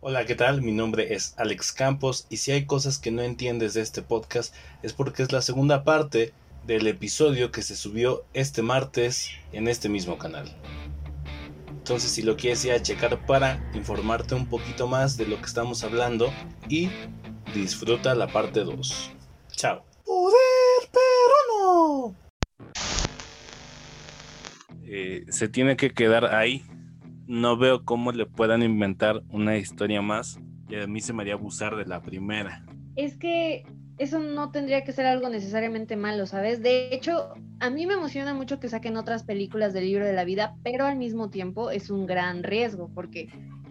Hola, ¿qué tal? Mi nombre es Alex Campos y si hay cosas que no entiendes de este podcast es porque es la segunda parte del episodio que se subió este martes en este mismo canal. Entonces si lo quieres ir a checar para informarte un poquito más de lo que estamos hablando y disfruta la parte 2. Chao. Poder, pero no. Eh, se tiene que quedar ahí. No veo cómo le puedan inventar una historia más. Y a mí se me haría abusar de la primera. Es que eso no tendría que ser algo necesariamente malo, ¿sabes? De hecho, a mí me emociona mucho que saquen otras películas del libro de la vida, pero al mismo tiempo es un gran riesgo, porque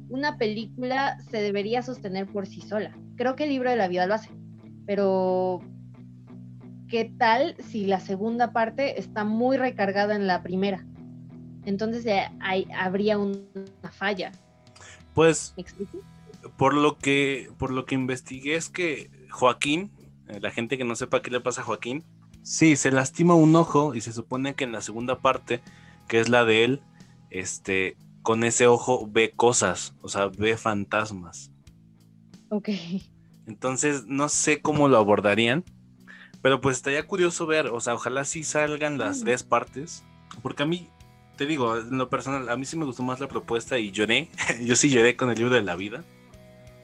una película se debería sostener por sí sola. Creo que el libro de la vida lo hace, pero ¿qué tal si la segunda parte está muy recargada en la primera? Entonces hay, habría una falla. Pues, ¿Me explico? por lo que por lo que investigué es que Joaquín, eh, la gente que no sepa qué le pasa a Joaquín, sí, se lastima un ojo y se supone que en la segunda parte, que es la de él, este, con ese ojo ve cosas, o sea, ve fantasmas. Ok. Entonces, no sé cómo lo abordarían, pero pues estaría curioso ver, o sea, ojalá sí salgan las tres partes, porque a mí, te digo, en lo personal, a mí sí me gustó más la propuesta y lloré, yo sí lloré con el libro de la vida.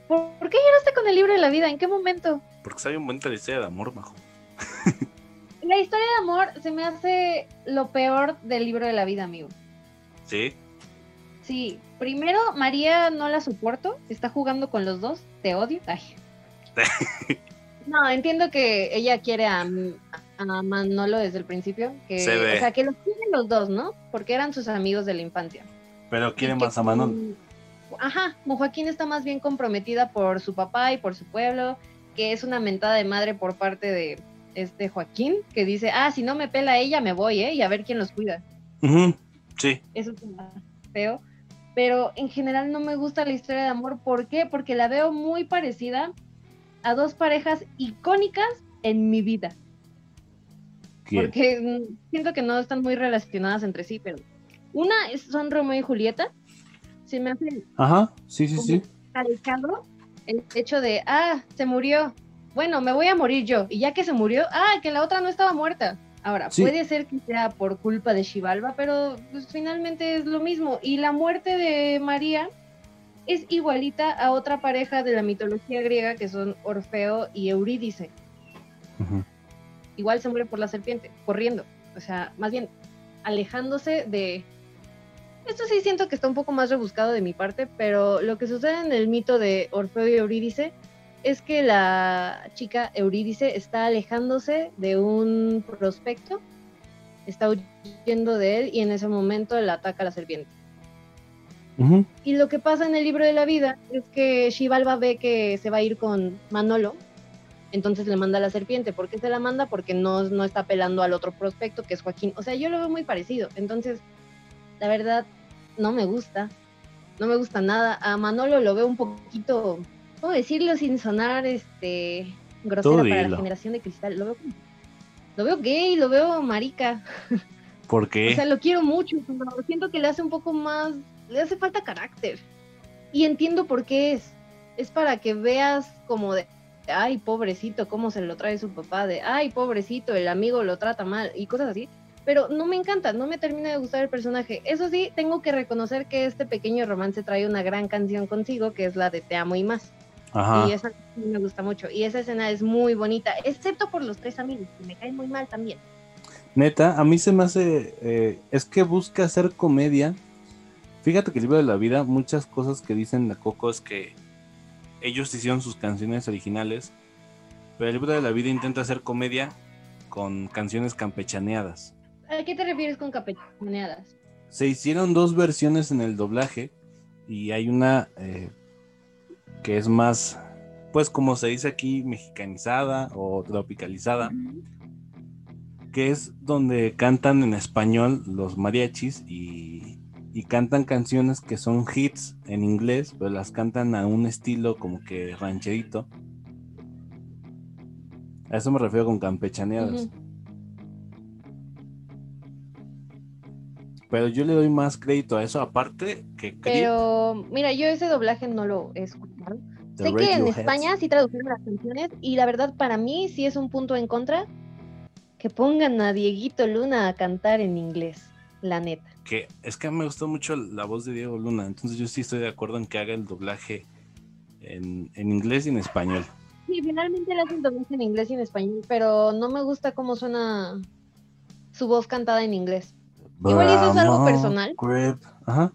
¿Por qué lloraste con el libro de la vida? ¿En qué momento? Porque está bien bonita la historia de amor, majo. La historia de amor se me hace lo peor del libro de la vida, amigo. ¿Sí? Sí, primero María no la soporto, está jugando con los dos, te odio. Ay. no, entiendo que ella quiere a, a Manolo desde el principio, que, Se ve. o sea, que los quieren los dos, ¿no? Porque eran sus amigos de la infancia. Pero quiere que más a Manon. Ajá, Joaquín está más bien comprometida por su papá y por su pueblo, que es una mentada de madre por parte de este Joaquín, que dice, ah, si no me pela ella, me voy, ¿eh? Y a ver quién los cuida. Sí. Eso es feo. Pero en general no me gusta la historia de amor. ¿Por qué? Porque la veo muy parecida a dos parejas icónicas en mi vida. Porque mm, siento que no están muy relacionadas entre sí, pero una es- son Romeo y Julieta. Se me hace Ajá, sí, sí, sí. calcado el hecho de, ah, se murió. Bueno, me voy a morir yo. Y ya que se murió, ah, que la otra no estaba muerta. Ahora, Sí. puede ser que sea por culpa de Xibalba, pero pues, finalmente es lo mismo. Y la muerte de María es igualita a otra pareja de la mitología griega que son Orfeo y Eurídice. Ujú. Igual se muere por la serpiente, corriendo. O sea, más bien alejándose de... Esto sí siento que está un poco más rebuscado de mi parte, pero lo que sucede en el mito de Orfeo y Eurídice es que la chica Eurídice está alejándose de un prospecto, está huyendo de él y en ese momento la ataca la serpiente. Y lo que pasa en el libro de la vida es que Xibalba ve que se va a ir con Manolo, entonces le manda a la serpiente. ¿Por qué se la manda? Porque no, no está pelando al otro prospecto, que es Joaquín. O sea, yo lo veo muy parecido. Entonces, la verdad, no me gusta. No me gusta nada. A Manolo lo veo un poquito, ¿cómo decirlo sin sonar este grosera para la generación de cristal? Lo veo, lo veo gay, lo veo marica. ¿Por O qué? sea, lo quiero mucho, pero siento que le hace un poco más, le hace falta carácter. Y entiendo por qué es. Es para que veas como de, ay, pobrecito, cómo se lo trae su papá, de, ay, pobrecito, el amigo lo trata mal y cosas así. Pero no me encanta, no me termina de gustar el personaje. Eso sí, tengo que reconocer que este pequeño romance trae una gran canción consigo, que es la de Te amo y más. Ajá. Y esa me gusta mucho. Y esa escena es muy bonita, excepto por los tres amigos, que me caen muy mal también. Neta, a mí se me hace. eh, es que busca hacer comedia. Fíjate que el libro de la vida, muchas cosas que dicen de Coco es que ellos hicieron sus canciones originales. Pero el libro de la vida intenta hacer comedia con canciones campechaneadas. ¿A qué te refieres con capechaneadas? Se hicieron dos versiones en el doblaje. Y hay una eh, que es más, pues como se dice aquí, mexicanizada o tropicalizada. que es donde cantan en español los mariachis y, y cantan canciones que son hits en inglés, pero las cantan a un estilo como que rancherito. A eso me refiero con campechaneadas. Pero yo le doy más crédito a eso, aparte que Pero, mira, yo ese doblaje no lo he escuchado. Sé que en España sí tradujeron las canciones y la verdad para mí sí es un punto en contra que pongan a Dieguito Luna a cantar en inglés, la neta. Que es que me gustó mucho la voz de Diego Luna, entonces yo sí estoy de acuerdo en que haga el doblaje en, inglés y en español. Sí, finalmente le hacen doblaje en inglés y en español, pero no me gusta cómo suena su voz cantada en inglés. Igual eso es algo personal. Ajá.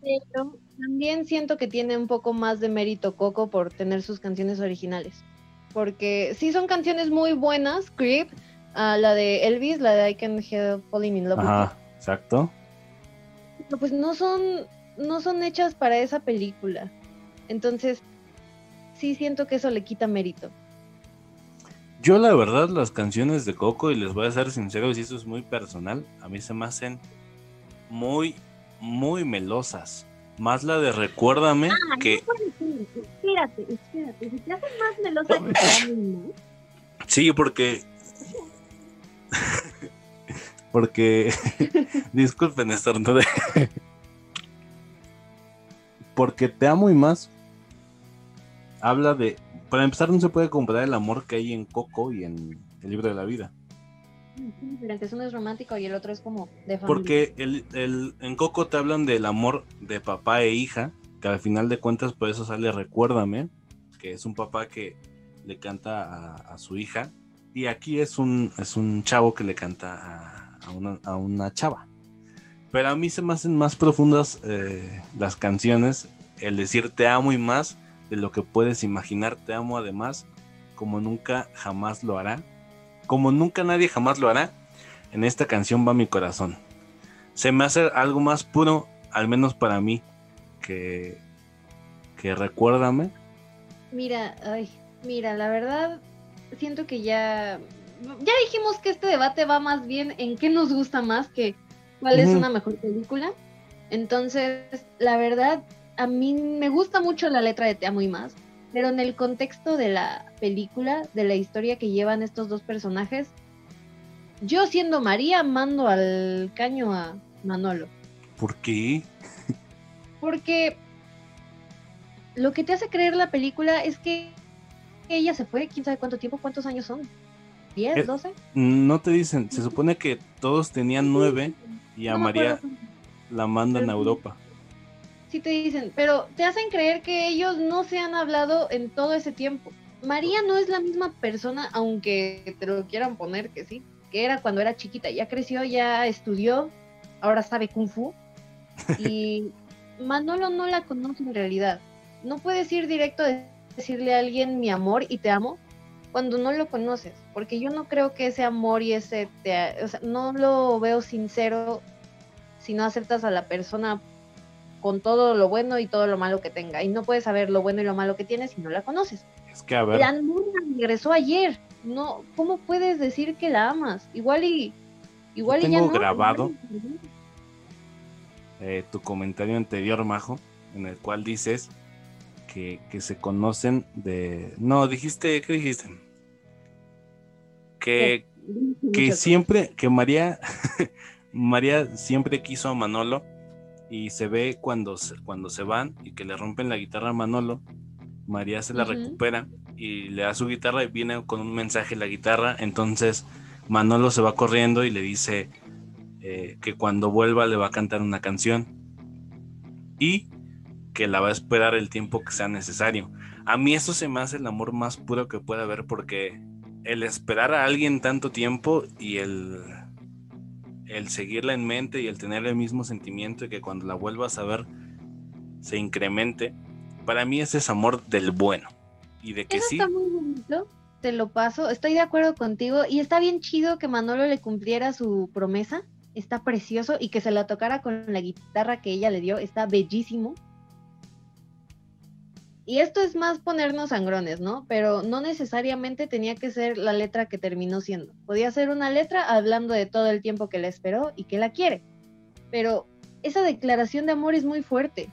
Pero también siento que tiene un poco más de mérito Coco por tener sus canciones originales. Porque sí son canciones muy buenas, Creep, uh, la de Elvis, la de I Can Help Falling in Love. Ajá, exacto. Pero pues no son, no son hechas para esa película. Entonces, sí siento que eso le quita mérito. Yo la verdad las canciones de Coco, y les voy a ser sincero, y eso es muy personal, a mí se me hacen muy, muy melosas. Más la de Recuérdame ah, que... espérate, espérate, si te hacen más melosa que. Sí, porque... porque... Disculpen, estornude. porque te amo y más. Habla de... Para empezar, no se puede comparar el amor que hay en Coco y en el libro de la vida. Uno es romántico y el otro es como de familia. Porque el, el, en Coco te hablan del amor de papá e hija, que al final de cuentas por eso sale Recuérdame, que es un papá que le canta a, su hija, y aquí es un, es un chavo que le canta a, a una, chava. Pero a mí se me hacen más profundas eh, las canciones, el decir te amo y más de lo que puedes imaginar, te amo además, como nunca jamás lo hará como nunca nadie jamás lo hará, en esta canción va mi corazón. Se me hace algo más puro, al menos para mí, que, que recuérdame. Mira, ay, mira, la verdad, siento que ya, ya dijimos que este debate va más bien en qué nos gusta más que cuál es una mejor película. Entonces, la verdad, a mí me gusta mucho la letra de Te amo y más. Pero en el contexto de la película, de la historia que llevan estos dos personajes, yo siendo María mando al caño a Manolo. ¿Por qué? Porque lo que te hace creer la película es que ella se fue, quién sabe cuánto tiempo, cuántos años son. ¿10, 12? Eh, no te dicen, se supone que todos tenían nueve y a María la mandan a Europa sí te dicen, pero te hacen creer que ellos no se han hablado en todo ese tiempo. María no es la misma persona, aunque te lo quieran poner que sí, que era cuando era chiquita. Ya creció, ya estudió, ahora sabe kung fu. Y Manolo no la conoce en realidad. No puedes ir directo a decirle a alguien mi amor y te amo cuando no lo conoces, porque yo no creo que ese amor y ese, te, o sea, no lo veo sincero si no aceptas a la persona con todo lo bueno y todo lo malo que tenga. Y no puedes saber lo bueno y lo malo que tiene si no la conoces. Es que a ver. La regresó ayer. No, ¿cómo puedes decir que la amas? Igual y igual y ya no, grabado eh, tu comentario anterior, Majo, en el cual dices que, que se conocen de. No, dijiste, ¿qué dijiste? Que, que siempre, que María, María siempre quiso a Manolo y se ve cuando se, cuando se van y que le rompen la guitarra a Manolo, María se la recupera y le da su guitarra y viene con un mensaje la guitarra, entonces Manolo se va corriendo y le dice eh, que cuando vuelva le va a cantar una canción y que la va a esperar el tiempo que sea necesario. A mí eso se me hace el amor más puro que puede haber porque el esperar a alguien tanto tiempo y el el seguirla en mente y el tener el mismo sentimiento y que cuando la vuelvas a ver se incremente, para mí ese es amor del bueno. Y de que sí. Está muy bonito, te lo paso, estoy de acuerdo contigo y está bien chido que Manolo le cumpliera su promesa, está precioso y que se la tocara con la guitarra que ella le dio, está bellísimo. Y esto es más ponernos sangrones, ¿no? Pero no necesariamente tenía que ser la letra que terminó siendo. Podía ser una letra hablando de todo el tiempo que la esperó y que la quiere. Pero esa declaración de amor es muy fuerte.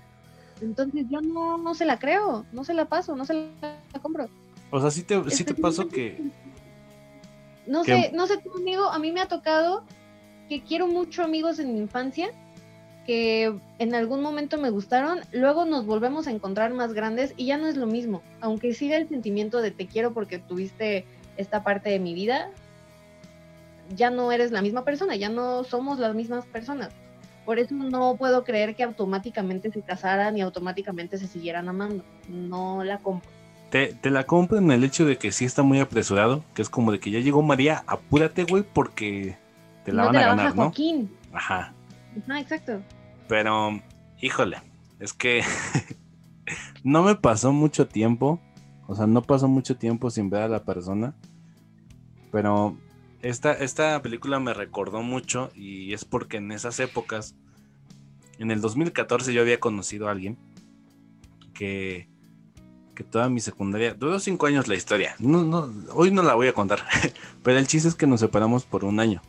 Entonces yo no, no se la creo, no se la paso, no se la compro. O sea, sí te, sí te paso que... No sé, no sé conmigo, a mí me ha tocado que quiero mucho amigos en mi infancia que en algún momento me gustaron, luego nos volvemos a encontrar más grandes y ya no es lo mismo. Aunque siga el sentimiento de te quiero porque tuviste esta parte de mi vida, ya no eres la misma persona, ya no somos las mismas personas. Por eso no puedo creer que automáticamente se casaran y automáticamente se siguieran amando. No la compro. Te, la compro en el hecho de que sí está muy apresurado, que es como de que ya llegó María, apúrate, güey, porque te la van a ganar, ¿no? Ajá. Ajá, exacto. Pero, híjole, es que no me pasó mucho tiempo, o sea, no pasó mucho tiempo sin ver a la persona, pero esta, esta película me recordó mucho y es porque en esas épocas, en el 2014 yo había conocido a alguien que, que toda mi secundaria, duró cinco años la historia, hoy no la voy a contar, pero el chiste es que nos separamos por un año.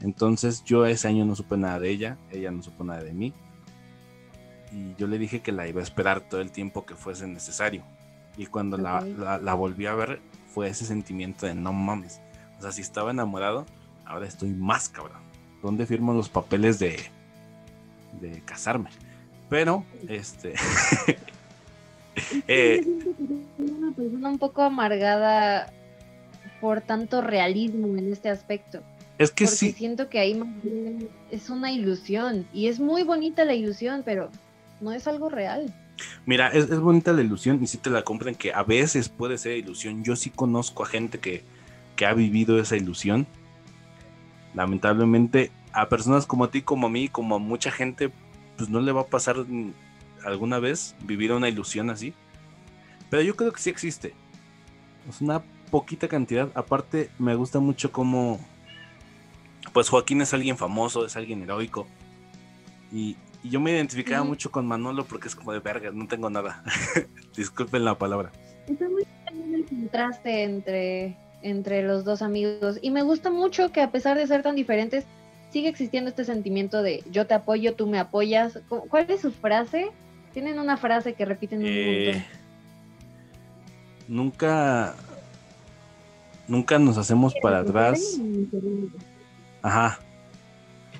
Entonces yo ese año no supe nada de ella, ella no supo nada de mí. Y yo le dije que la iba a esperar todo el tiempo que fuese necesario. Y cuando la, la, volví a ver, fue ese sentimiento de no mames. O sea, si estaba enamorado, ahora estoy más cabrón. ¿Dónde firmo los papeles de, de casarme? Pero, este. eh, una persona un poco amargada por tanto realismo en este aspecto. Es que porque sí. siento que ahí es una ilusión y es muy bonita la ilusión, pero no es algo real. Mira, es, bonita la ilusión y si te la compran que a veces puede ser ilusión. Yo sí conozco a gente que, que ha vivido esa ilusión. Lamentablemente, a personas como a ti, como a mí, como a mucha gente, pues no le va a pasar alguna vez vivir una ilusión así. Pero yo creo que sí existe. Es una poquita cantidad. Aparte, me gusta mucho cómo pues Joaquín es alguien famoso, es alguien heroico. Y, yo me identificaba mucho con Manolo porque es como de verga, no tengo nada. Disculpen la palabra. Está muy bien el contraste entre, entre los dos amigos. Y me gusta mucho que a pesar de ser tan diferentes, sigue existiendo este sentimiento de yo te apoyo, tú me apoyas. ¿Cuál es su frase? Tienen una frase que repiten un eh, Nunca. Nunca nos hacemos para atrás. Ajá.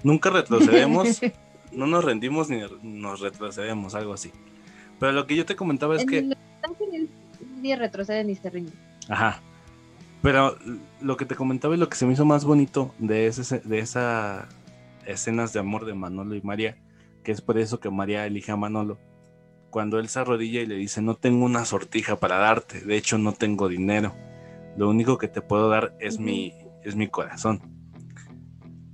Nunca retrocedemos, no nos rendimos ni nos retrocedemos, algo así. Pero lo que yo te comentaba es que... Ni retrocede ni se rinde. Ajá. Pero lo que te comentaba y lo que se me hizo más bonito de, ese, de esas escenas de amor de Manolo y María, que es por eso que María elige a Manolo, cuando él se arrodilla y le dice, no tengo una sortija para darte, de hecho no tengo dinero, lo único que te puedo dar es, mi, es mi corazón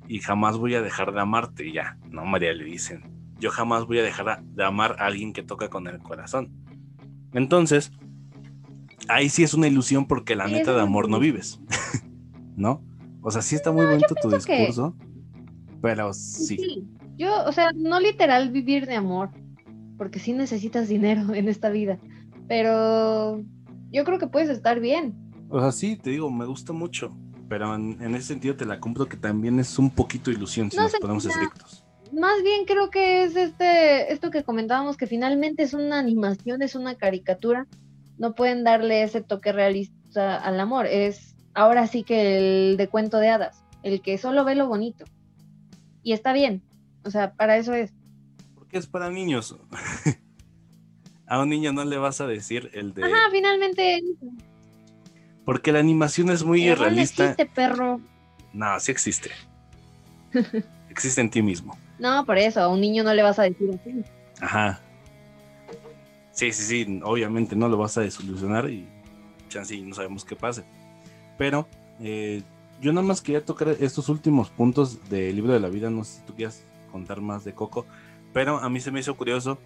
y jamás voy a dejar de amarte. Y ya, no, María le dicen, yo jamás voy a dejar de amar a alguien que toca con el corazón. Entonces, ahí sí es una ilusión porque la neta de amor no vives, ¿no? O sea, sí está muy bonito tu discurso, pero sí. sí. Yo, o sea, no literal vivir de amor, porque sí necesitas dinero en esta vida, pero yo creo que puedes estar bien. O sea, sí, te digo, me gusta mucho pero en, ese sentido te la compro que también es un poquito ilusión si nos ponemos estrictos. Más bien creo que es este esto que comentábamos que finalmente es una animación, es una caricatura. No pueden darle ese toque realista al amor. Es ahora sí que el de cuento de hadas, el que solo ve lo bonito. Y está bien. O sea, para eso es. Porque es para niños. a un niño no le vas a decir el de. Ajá, finalmente porque la animación es muy irrealista. No existe, perro. No, sí existe. existe en ti mismo. No, por eso, a un niño no le vas a decir así. Ajá. Sí, sí, sí, obviamente no lo vas a desolucionar y chance no sabemos qué pase. Pero eh, yo nada más quería tocar estos últimos puntos del libro de la vida, no sé si tú quieras contar más de Coco, pero a mí se me hizo curioso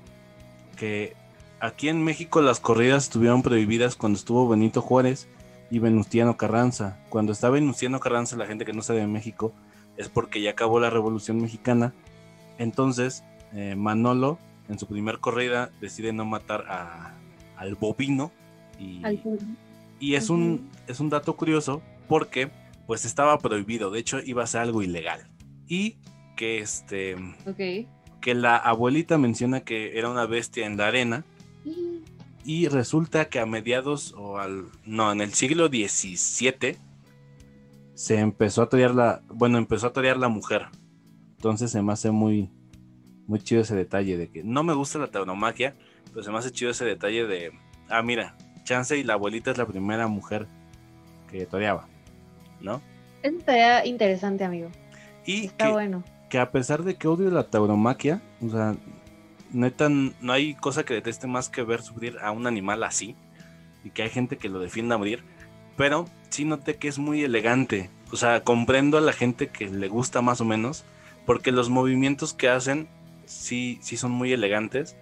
que aquí en México las corridas estuvieron prohibidas cuando estuvo Benito Juárez y Venustiano Carranza. Cuando está Venustiano Carranza, la gente que no sabe de México, es porque ya acabó la Revolución Mexicana. Entonces, eh, Manolo, en su primer corrida, decide no matar a, al bovino. Y, y es, un, es un dato curioso porque pues estaba prohibido, de hecho iba a ser algo ilegal. Y que este... Que la abuelita menciona que era una bestia en la arena y resulta que a mediados o al no en el siglo XVII se empezó a torear la bueno empezó a torear la mujer entonces se me hace muy muy chido ese detalle de que no me gusta la tauromaquia, pero se me hace chido ese detalle de, ah, mira, Chance y la abuelita es la primera mujer que toreaba, ¿no? Eso estaría interesante, amigo. Y Está que, bueno. que a pesar de que odio la tauromaquia, o sea, neta, no hay cosa que deteste más que ver sufrir a un animal así, y que hay gente que lo defienda a morir, pero sí noté que es muy elegante, o sea, comprendo a la gente que le gusta más o menos, porque los movimientos que hacen sí, sí son muy elegantes,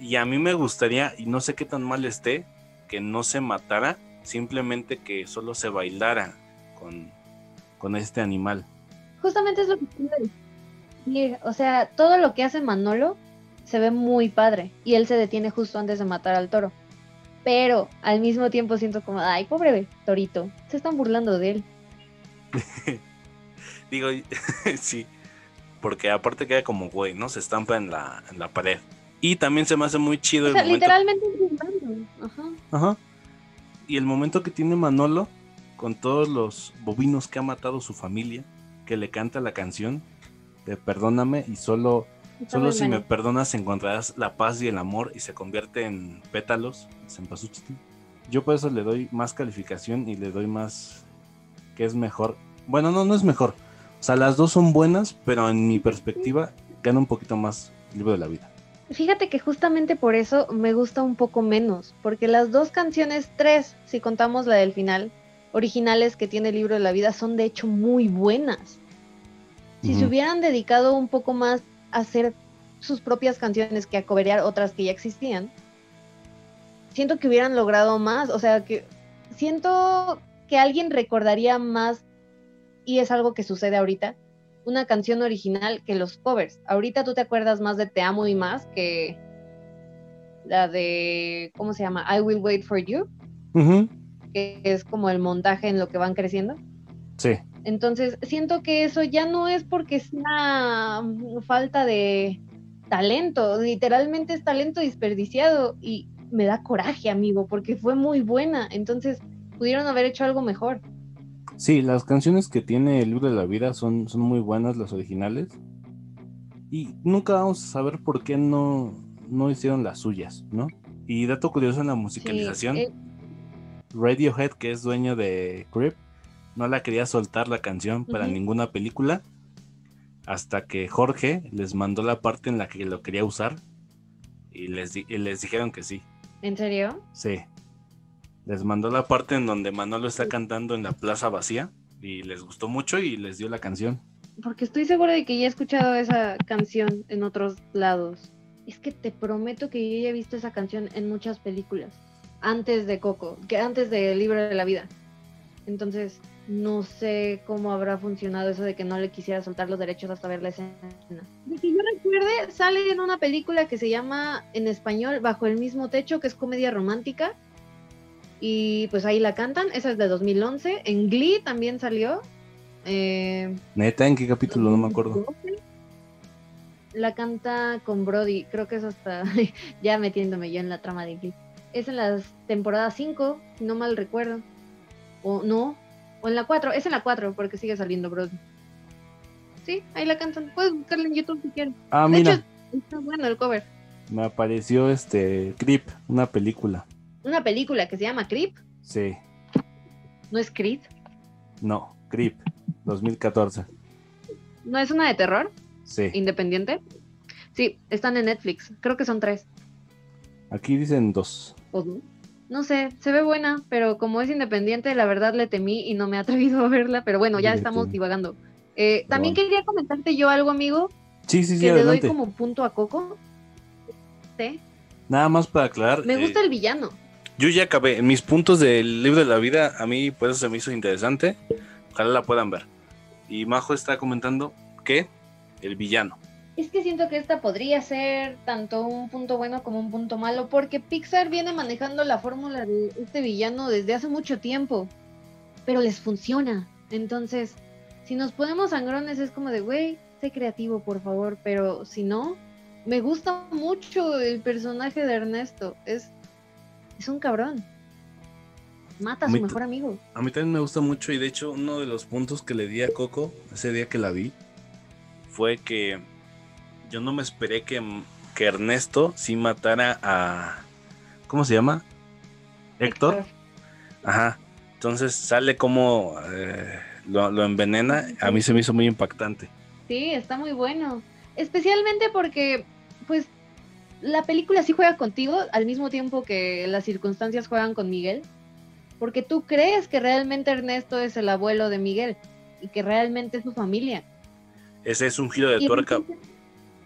y a mí me gustaría, y no sé qué tan mal esté, que no se matara, simplemente que solo se bailara con, con este animal. Justamente es lo que. O sea, todo lo que hace Manolo se ve muy padre. Y él se detiene justo antes de matar al toro. Pero al mismo tiempo siento como, ay, pobre torito. Se están burlando de él. Digo, sí, porque aparte queda como güey, ¿no? Se estampa en la, en la pared. Y también se me hace muy chido O el sea, momento. literalmente burlando. Ajá. Ajá. Y el momento que tiene Manolo con todos los bovinos que ha matado su familia, que le canta la canción de Perdóname y solo, solo si me perdonas encontrarás la paz y el amor y se convierte en pétalos, cempasúchil. Yo por eso le doy más calificación y le doy más que es mejor. Bueno, no, no es mejor. O sea, las dos son buenas, pero en mi perspectiva gana un poquito más el libro de la vida. Fíjate que justamente por eso me gusta un poco menos, porque las dos canciones, tres, si contamos la del final, originales que tiene el libro de la vida, son de hecho muy buenas. Si se hubieran dedicado un poco más hacer sus propias canciones que a coberear otras que ya existían, siento que hubieran logrado más, o sea, que siento que alguien recordaría más, y es algo que sucede ahorita, una canción original que los covers. Ahorita tú te acuerdas más de Te amo y más que la de, ¿cómo se llama? I Will Wait for You, que es como el montaje en lo que van creciendo. Sí. Entonces, siento que eso ya no es porque sea mm, falta de talento, literalmente es talento desperdiciado y me da coraje, amigo, porque fue muy buena. Entonces, pudieron haber hecho algo mejor. Sí, las canciones que tiene el libro de la vida son, son muy buenas, las originales. Y nunca vamos a saber por qué no, no hicieron las suyas, ¿no? Y dato curioso en la musicalización, Sí, eh, Radiohead, que es dueño de Creep, no la quería soltar la canción para ninguna película. Hasta que Jorge les mandó la parte en la que lo quería usar. Y les, di- y les dijeron que sí. ¿En serio? Sí. Les mandó la parte en donde Manolo está cantando en la plaza vacía. Y les gustó mucho y les dio la canción. Porque estoy segura de que ya he escuchado esa canción en otros lados. Es que te prometo que yo ya he visto esa canción en muchas películas. Antes de Coco, que antes de Libro de la Vida. Entonces, no sé cómo habrá funcionado eso de que no le quisiera soltar los derechos hasta ver la escena. De que yo recuerde, sale en una película que se llama en español Bajo el mismo techo, que es comedia romántica. Y pues ahí la cantan. Esa es de 2011. En Glee también salió. Eh, Neta, ¿en qué capítulo? No me acuerdo. La canta con Brody, creo que es hasta ya metiéndome yo en la trama de Glee. Es en la temporada 5, si no mal recuerdo. O no, o en la 4, es en la 4 porque sigue saliendo Brody. Sí, ahí la cantan. Puedes buscarla en YouTube si quieres. Ah, de mira, hecho, está bueno el cover. me apareció este Creep, una película. Una película que se llama Creep, Sí, no es Creed, no, Creep, 2014. no es una de terror, Sí, independiente. Sí, están en Netflix, creo que son tres. aquí dicen dos. ¿O no? No sé, se ve buena, pero como es independiente, la verdad le temí y no me he atrevido a verla, pero bueno, ya estamos divagando. Eh, también bueno. quería comentarte yo algo, amigo, Sí, sí, sí, que le doy como punto a Coco. Sí, Nada más para aclarar. Me eh, gusta el villano. Yo ya acabé. En mis puntos del libro de la vida, a mí por eso se me hizo interesante. Ojalá la puedan ver. Y Majo está comentando que el villano. Es que siento que esta podría ser tanto un punto bueno como un punto malo, porque Pixar viene manejando la fórmula de este villano desde hace mucho tiempo, pero les funciona. Entonces, si nos ponemos sangrones es como de, güey, sé creativo, por favor, pero si no, me gusta mucho el personaje de Ernesto. Es, es un cabrón. Mata a su Muy- mejor amigo. A mí también me gusta mucho y de hecho uno de los puntos que le di a Coco ese día que la vi fue que yo no me esperé que, que Ernesto sí matara a. ¿Cómo se llama? Héctor. Ajá. Entonces sale como eh, lo, lo envenena. A mí se me hizo muy impactante. Sí, está muy bueno. Especialmente porque, pues, la película sí juega contigo al mismo tiempo que las circunstancias juegan con Miguel. Porque tú crees que realmente Ernesto es el abuelo de Miguel y que realmente es su familia. Ese es un giro de tuerca.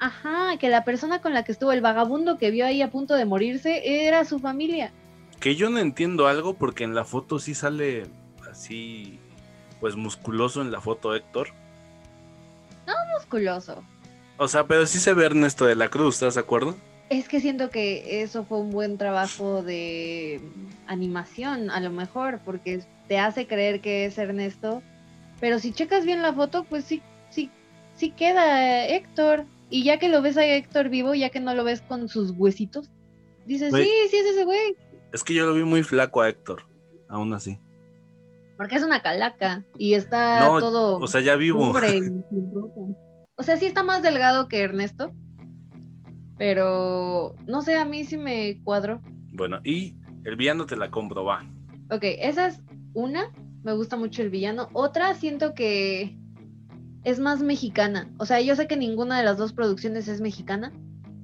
Ajá, que la persona con la que estuvo, el vagabundo que vio ahí a punto de morirse, era su familia. Que yo no entiendo algo porque en la foto sí sale así, pues musculoso en la foto Héctor. No musculoso. O sea, pero sí se ve Ernesto de la Cruz, ¿estás de acuerdo? Es que siento que eso fue un buen trabajo de animación, a lo mejor, porque te hace creer que es Ernesto. Pero si checas bien la foto, pues sí, sí, sí queda Héctor. Y ya que lo ves a Héctor vivo, ya que no lo ves con sus huesitos, dices, sí, sí es ese güey. Es que yo lo vi muy flaco a Héctor, aún así. Porque es una calaca y está todo. O sea, ya vivo. o sea, sí está más delgado que Ernesto. Pero no sé, a mí sí me cuadro. Bueno, y el villano te la compro, va. Ok, esa es una. Me gusta mucho el villano. Otra, siento que es más mexicana. O sea, yo sé que ninguna de las dos producciones es mexicana,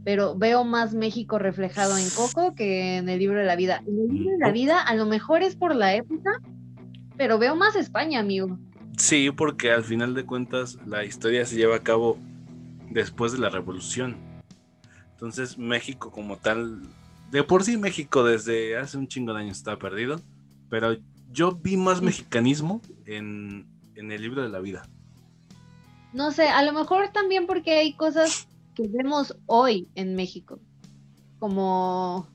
pero veo más México reflejado en Coco que en el libro de la vida. En el libro de la vida a lo mejor es por la época, pero veo más España, amigo. Sí, porque al final de cuentas la historia se lleva a cabo después de la revolución. Entonces México como tal, de por sí México desde hace un chingo de años está perdido, pero yo vi más mexicanismo en, en el libro de la vida. No sé, a lo mejor también porque hay cosas que vemos hoy en México, como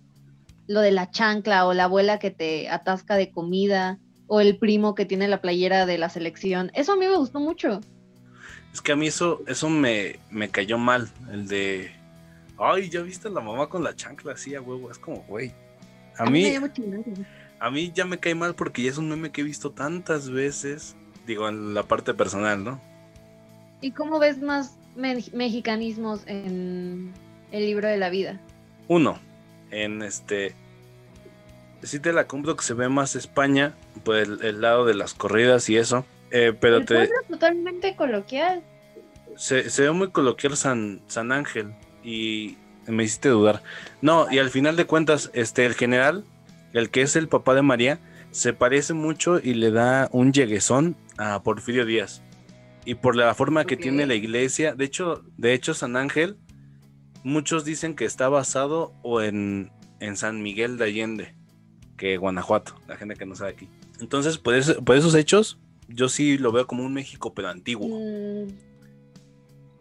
lo de la chancla o la abuela que te atasca de comida o el primo que tiene la playera de la selección. Eso a mí me gustó mucho. Es que a mí eso, eso me, me cayó mal, el de, ay, ya viste a la mamá con la chancla así a huevo, es como, güey. A, mí, a mí ya me cae mal porque ya es un meme que he visto tantas veces, digo, en la parte personal, ¿no? ¿Y cómo ves más mexicanismos en el libro de la vida? Uno, en este. Sí te la compro que se ve más España, pues el, lado de las corridas y eso. Eh, pero el te. totalmente coloquial. Se, se, ve muy coloquial San, San Ángel y me hiciste dudar. No, y al final de cuentas, este, el general, el que es el papá de María, se parece mucho y le da un lleguezón a Porfirio Díaz y por la forma que tiene la iglesia. De hecho, de hecho, San Ángel, muchos dicen que está basado o en, en San Miguel de Allende, que Guanajuato, la gente que no sabe aquí. Entonces, por, por esos hechos, yo sí lo veo como un México, pero antiguo. Mm.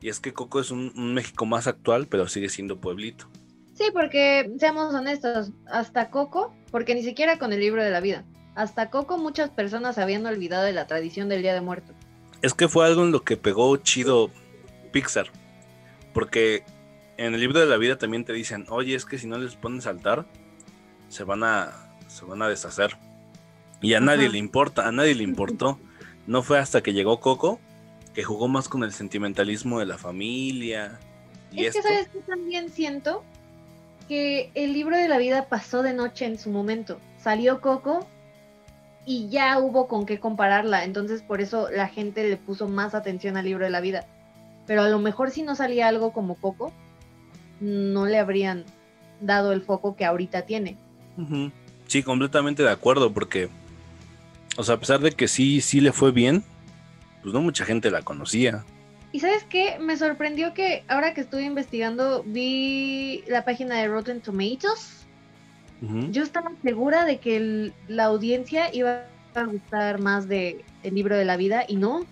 Y es que Coco es un, un, México más actual, pero sigue siendo pueblito. Sí, porque seamos honestos, hasta Coco, porque ni siquiera con el libro de la vida, hasta Coco muchas personas habían olvidado de la tradición del Día de Muertos es que fue algo en lo que pegó chido Pixar. Porque en el libro de la vida también te dicen, oye, es que si no les pones altar, se van a, se van a deshacer. Y a nadie le importa, a nadie le importó. No fue hasta que llegó Coco que jugó más con el sentimentalismo de la familia. Y es que sabes que también siento que el libro de la vida pasó de noche en su momento. Salió Coco y ya hubo con qué compararla, entonces por eso la gente le puso más atención al libro de la vida. Pero a lo mejor si no salía algo como Coco, no le habrían dado el foco que ahorita tiene. Sí, completamente de acuerdo, porque, o sea, a pesar de que sí, sí le fue bien, pues no mucha gente la conocía. Y sabes qué, me sorprendió que ahora que estuve investigando, vi la página de Rotten Tomatoes yo estaba segura de que la audiencia iba a gustar más de El libro de la vida y no.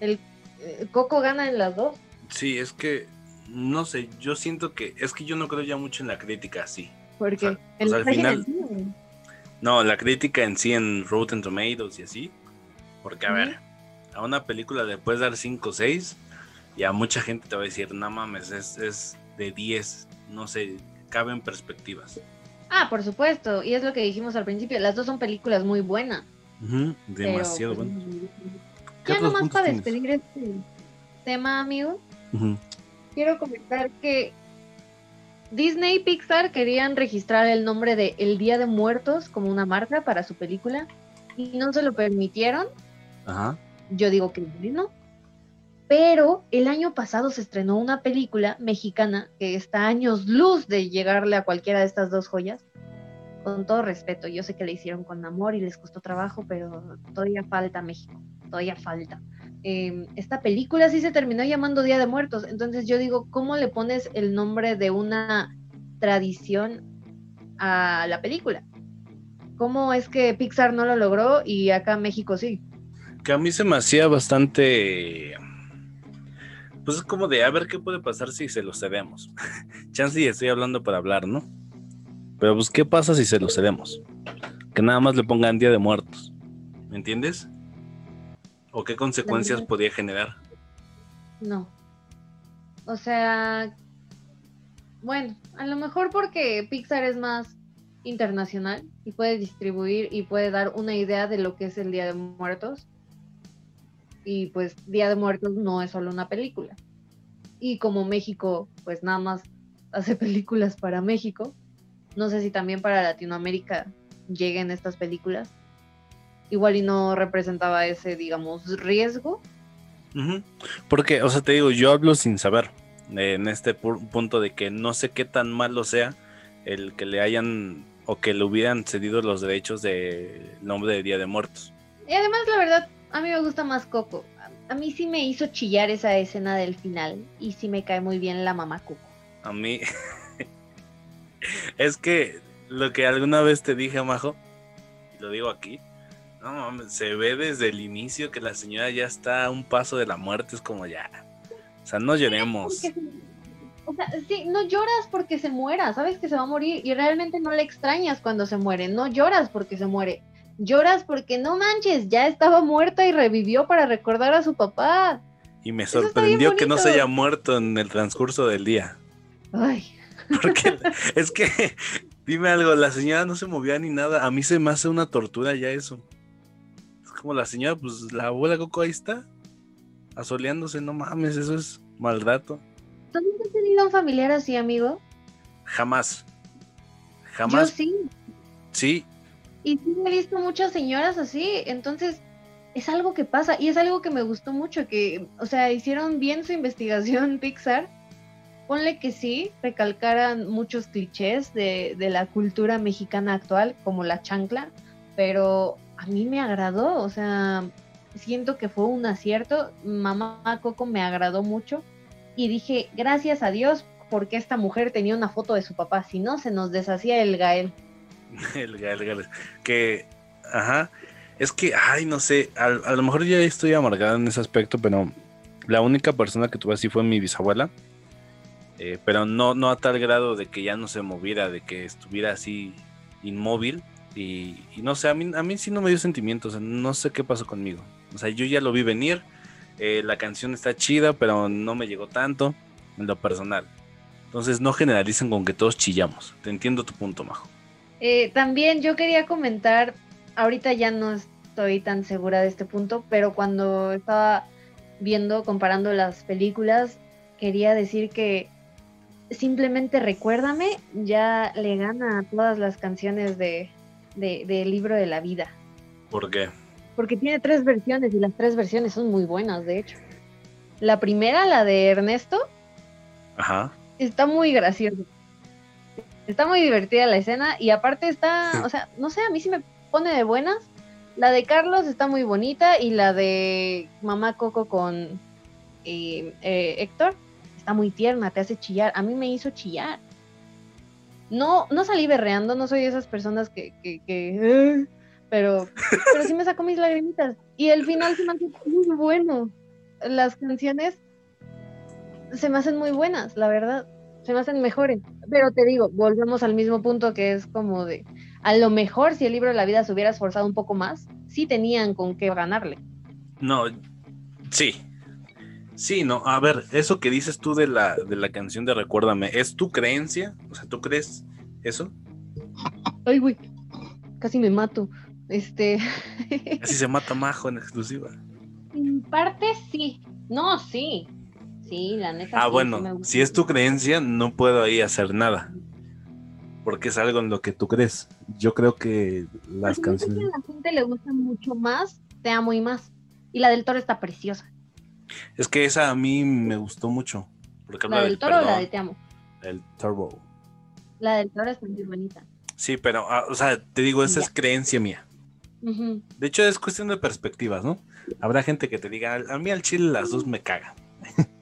El, eh, Coco gana en las dos. Sí, es que no sé, yo siento que es que yo no creo ya mucho en la crítica así. Porque al final No, la crítica en sí en Rotten Tomatoes y así. Porque a ver, a una película le puedes dar 5 o 6 y a mucha gente te va a decir, "No mames, es, es de 10." No sé, caben perspectivas. Ah, por supuesto, y es lo que dijimos al principio, las dos son películas muy buenas. demasiado pues, buenas. Ya nomás para despedir este tema, amigo. quiero comentar que Disney y Pixar querían registrar el nombre de El Día de Muertos como una marca para su película y no se lo permitieron. Ajá. Yo digo que no. Pero el año pasado se estrenó una película mexicana que está años luz de llegarle a cualquiera de estas dos joyas. Con todo respeto, yo sé que le hicieron con amor y les costó trabajo, pero todavía falta México, todavía falta. Em, esta película sí se terminó llamando Día de Muertos, entonces yo digo, ¿cómo le pones el nombre de una tradición a la película? ¿Cómo es que Pixar no lo logró y acá México sí? Que a mí se me hacía bastante pues es como de a ver qué puede pasar si se lo cedemos. Chance y estoy hablando para hablar, ¿no? Pero pues qué pasa si se lo cedemos. Que nada más le pongan Día de Muertos. ¿Me entiendes? ¿O qué consecuencias podría generar? No. O sea, bueno, a lo mejor porque Pixar es más internacional y puede distribuir y puede dar una idea de lo que es el Día de Muertos y pues Día de Muertos no es solo una película. Y como México pues nada más hace películas para México, no sé si también para Latinoamérica lleguen estas películas. Igual y no representaba ese, digamos, riesgo. Porque, o sea, te digo, yo hablo sin saber en este punto de que no sé qué tan malo sea el que le hayan o que le hubieran cedido los derechos del nombre de Día de Muertos. Y además, la verdad, a mí me gusta más Coco. A mí sí me hizo chillar esa escena del final y sí me cae muy bien la mamá Coco. A mí es que lo que alguna vez te dije, Majo, y lo digo aquí, no mames, se ve desde el inicio que la señora ya está a un paso de la muerte, es como ya. O sea, no lloremos. O sea, sí, no lloras porque se muera, sabes que se va a morir y realmente no le extrañas cuando se muere, no lloras porque se muere lloras porque no manches, ya estaba muerta y revivió para recordar a su papá. Y me sorprendió que no se haya muerto en el transcurso del día. Ay. Porque es que, dime algo, la señora no se movía ni nada. A mí se me hace una tortura ya eso. Es como la señora, pues la abuela Coco ahí está, asoleándose, no mames, eso es mal rato. ¿Tú nunca has tenido un familiar así, amigo? Jamás. Jamás. Yo sí. Sí, y sí he visto muchas señoras así, entonces es algo que pasa y es algo que me gustó mucho, que, o sea, hicieron bien su investigación Pixar. Ponle que sí, recalcaran muchos clichés de, de la cultura mexicana actual, como la chancla, pero a mí me agradó, o sea, siento que fue un acierto. Mamá Coco me agradó mucho y dije, gracias a Dios, porque esta mujer tenía una foto de su papá, si no se nos deshacía el Gael. el, el, que, ajá, es que, ay, no sé, a, lo mejor ya estoy amargada en ese aspecto, pero la única persona que tuve así fue mi bisabuela, eh, pero no, no a tal grado de que ya no se moviera, de que estuviera así inmóvil. Y, no sé, a mí, a mí sí no me dio sentimientos, no sé qué pasó conmigo. O sea, yo ya lo vi venir, eh, la canción está chida, pero no me llegó tanto en lo personal. Entonces no generalicen con que todos chillamos. Te entiendo tu punto, Majo. Eh, también yo quería comentar, ahorita ya no estoy tan segura de este punto, pero cuando estaba viendo, comparando las películas, quería decir que simplemente recuérdame, ya le gana a todas las canciones de, del libro de la vida. ¿Por qué? Porque tiene tres versiones y las tres versiones son muy buenas, de hecho. La primera, la de Ernesto, Ajá. está muy graciosa. Está muy divertida la escena y aparte está, o sea, no sé, a mí sí me pone de buenas. La de Carlos está muy bonita y la de Mamá Coco con eh, eh, Héctor está muy tierna, te hace chillar. A mí me hizo chillar. No, no salí berreando, no soy de esas personas que, que, que pero, pero sí me sacó mis lagrimitas. Y el final se me hace muy bueno. Las canciones se me hacen muy buenas, la verdad se me hacen mejores. Pero te digo, volvemos al mismo punto que es como de, a lo mejor si el libro de la vida se hubiera esforzado un poco más, sí tenían con qué ganarle. No, sí. Sí, no, a ver, eso que dices tú de la, de la canción de Recuérdame, ¿es tu creencia? O sea, ¿tú crees eso? Ay, güey, casi me mato. Este. Así se mata Majo en exclusiva. En parte sí. No, sí Sí, la neta. Ah, sí, sí bueno, me gusta. si es tu creencia, no puedo ahí hacer nada. Porque es algo en lo que tú crees. Yo creo que las que canciones. a la gente le gusta mucho más Te amo y más. Y la del toro está preciosa. Es que esa a mí me gustó mucho. Porque ¿La del del toro o la de Te amo? el turbo. La del toro está muy bonita. Sí, pero, ah, o sea, te digo, esa Ya. es creencia mía. De hecho, es cuestión de perspectivas, ¿no? Habrá gente que te diga, a mí al chile las dos me cagan.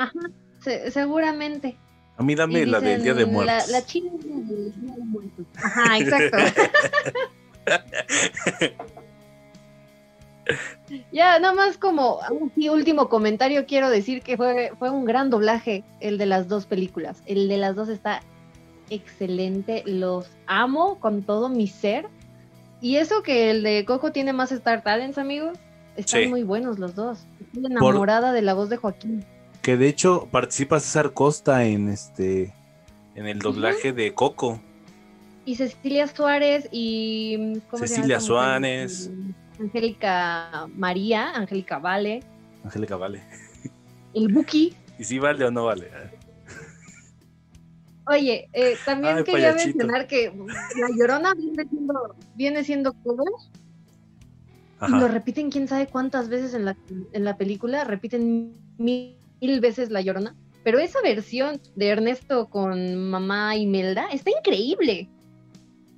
Ajá, se- seguramente. A mí dame la del Día de Muertos. La, la china es la del Día de Muertos. Ajá, exacto. ya, nada más como un último comentario, quiero decir que fue, fue un gran doblaje el de las dos películas. El de las dos está excelente, los amo con todo mi ser. Y eso que el de Coco tiene más Star Talents, amigos. Están Sí. muy buenos los dos. Estoy enamorada de la voz de Joaquín. Que de hecho participa César Costa en este en el doblaje de Coco. Y Cecilia Suárez y. ¿cómo se llama Cecilia esta mujer? Suárez. Angélica María, Angélica Vale, Angélica vale. el Buki. ¿Y si vale o no vale? Oye, eh, también Ay, quería payachito. mencionar que La Llorona viene siendo, viene siendo cover y lo Ajá. repiten quién sabe cuántas veces en la, en la película, repiten mil, mil veces La Llorona. Pero esa versión de Ernesto con mamá Imelda está increíble.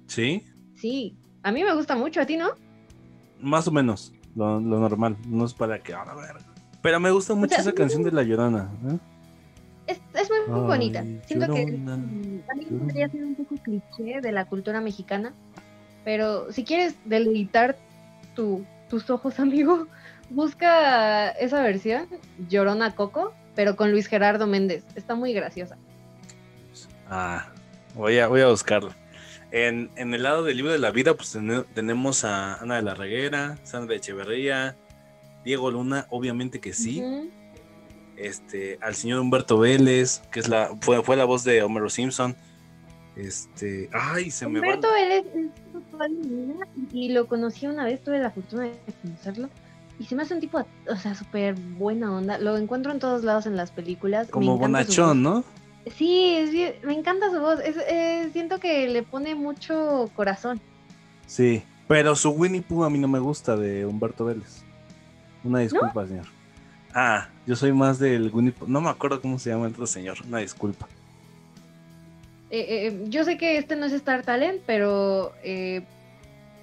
Sí, Sí, a mí me gusta mucho, a ti, ¿no? más o menos. Lo, lo normal. No es para que. ahora ver. Pero me gusta mucho sea, esa canción de La Llorona. ¿eh? Es, es muy, muy Ay, bonita. Siento que Llorona, también podría ser un poco cliché de la cultura mexicana, pero si quieres deleitar tu- tus ojos, amigo, busca esa versión, Llorona Coco, pero con Luis Gerardo Méndez. Está muy graciosa. Ah, voy a, voy a buscarla. En, en el lado del libro de la vida, pues tene- tenemos a Ana de la Reguera, Sandra Echeverría, Diego Luna, obviamente que sí. Este, al señor Humberto Vélez, que es la, fue, fue la voz de Homero Simpson. Este, ay, se me Humberto va. él es, es y lo conocí una vez, tuve la fortuna de conocerlo. Y se me hace un tipo, o sea, súper buena onda. Lo encuentro en todos lados en las películas. Como bonachón, ¿no? Sí, es bien- me encanta su voz. Es- eh, siento que le pone mucho corazón. Sí, pero su Winnie Pooh a mí no me gusta de Humberto Vélez. Una disculpa, señor. Ah, yo soy más del Winnie Pooh. No me acuerdo cómo se llama el otro señor. Una disculpa. Eh, eh, yo sé que este no es Star Talent, pero eh,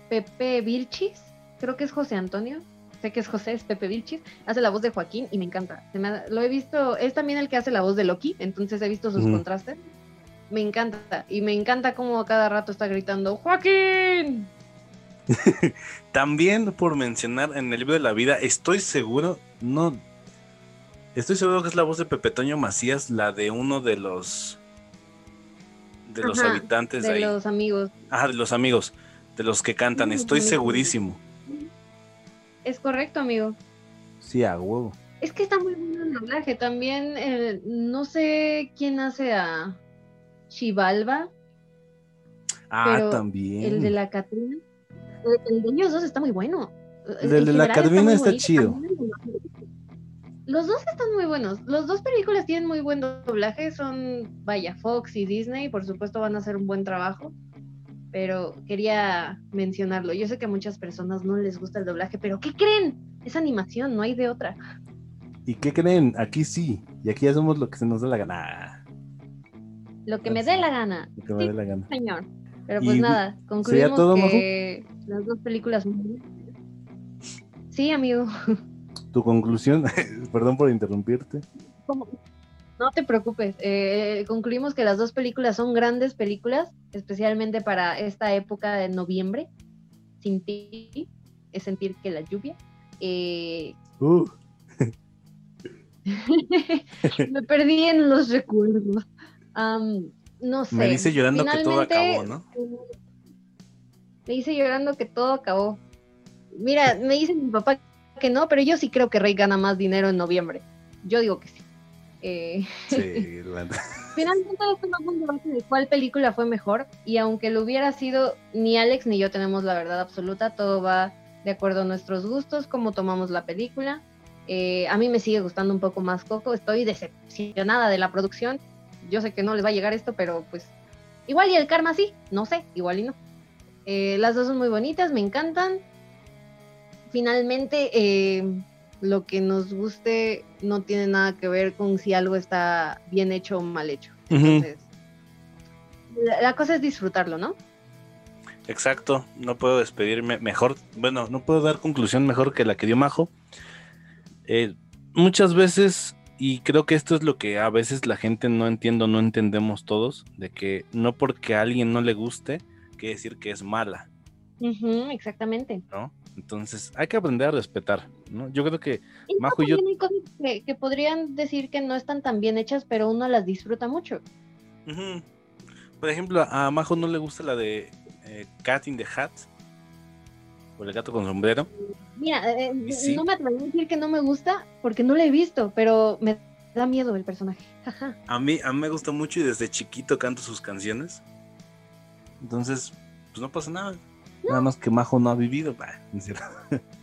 Pepe Vilchis, creo que es José Antonio. Sé que es José, es Pepe Vilchis. Hace la voz de Joaquín y me encanta. Se me ha- lo he visto, es también el que hace la voz de Loki, entonces he visto sus contrastes. Me encanta. Y me encanta cómo a cada rato está gritando ¡Joaquín! También por mencionar en el libro de la vida, estoy seguro, no, estoy seguro que es la voz de Pepe Toño Macías, la de uno de los de los habitantes de, De ahí. los amigos. Ajá, de los amigos, de los que cantan, estoy segurísimo. Es correcto, amigo. Sí, a huevo. Es que está muy bueno el doblaje. También, eh, no sé quién hace a Chivalba, Ah, Pero también. el de la Catrina. El, el de ellos dos está muy bueno. El de la Catrina está bonito. chido. Los dos están muy buenos. Los dos películas tienen muy buen doblaje. Son, vaya, Fox y Disney. Por supuesto van a hacer un buen trabajo. Pero quería mencionarlo. Yo sé que a muchas personas no les gusta el doblaje, pero ¿qué creen? Es animación, no hay de otra. ¿Y qué creen? Aquí sí, y aquí hacemos lo que se nos da la gana. Lo que me dé la gana. Lo que me dé la gana. señor. Pero pues ¿Y nada, concluimos todo, que las dos películas. Sí, amigo. Tu conclusión, perdón por interrumpirte. ¿Cómo? No te preocupes. eh, concluimos que las dos películas son grandes películas, especialmente para esta época de noviembre. Sin ti es sentir que la lluvia. eh, Uh, me perdí en los recuerdos. No sé. me dice llorando que todo acabó, ¿no? Me dice llorando que todo acabó. Mira, me dice mi papá que no, pero yo sí creo que Rey gana más dinero en noviembre. Yo digo que sí. Eh, Sí, finalmente esto no un debate de cuál película fue mejor y aunque lo hubiera sido, ni Alex ni yo tenemos la verdad absoluta, todo va de acuerdo a nuestros gustos, cómo tomamos la película. Eh, a mí me sigue gustando un poco más Coco. Estoy decepcionada de la producción. Yo sé que no les va a llegar esto, pero pues igual y el karma sí. No sé, igual y no. Eh, las dos son muy bonitas, me encantan. Finalmente, eh, lo que nos guste no tiene nada que ver con si algo está bien hecho o mal hecho. Entonces, la, la cosa es disfrutarlo, ¿no? Exacto, no puedo despedirme mejor, bueno, no puedo dar conclusión mejor que la que dio Majo. Eh, muchas veces, y creo que esto es lo que a veces la gente no entiende, no entendemos todos, de que no porque a alguien no le guste, quiere decir que es mala, Ujú, exactamente. ¿no? Entonces hay que aprender a respetar, ¿no? Yo creo que Y Majo y yo, también hay cosas que, que podrían decir que no están tan bien hechas, pero uno las disfruta mucho. Por ejemplo, a Majo no le gusta la de eh, Cat in the Hat, o el gato con sombrero. Mira, eh, sí. no me atrevo a decir que no me gusta porque no la he visto, pero me da miedo el personaje. A mí, a mí me gusta mucho y desde chiquito canto sus canciones. Entonces, pues no pasa nada. Nada más que Majo no ha vivido. Bah, no es cierto.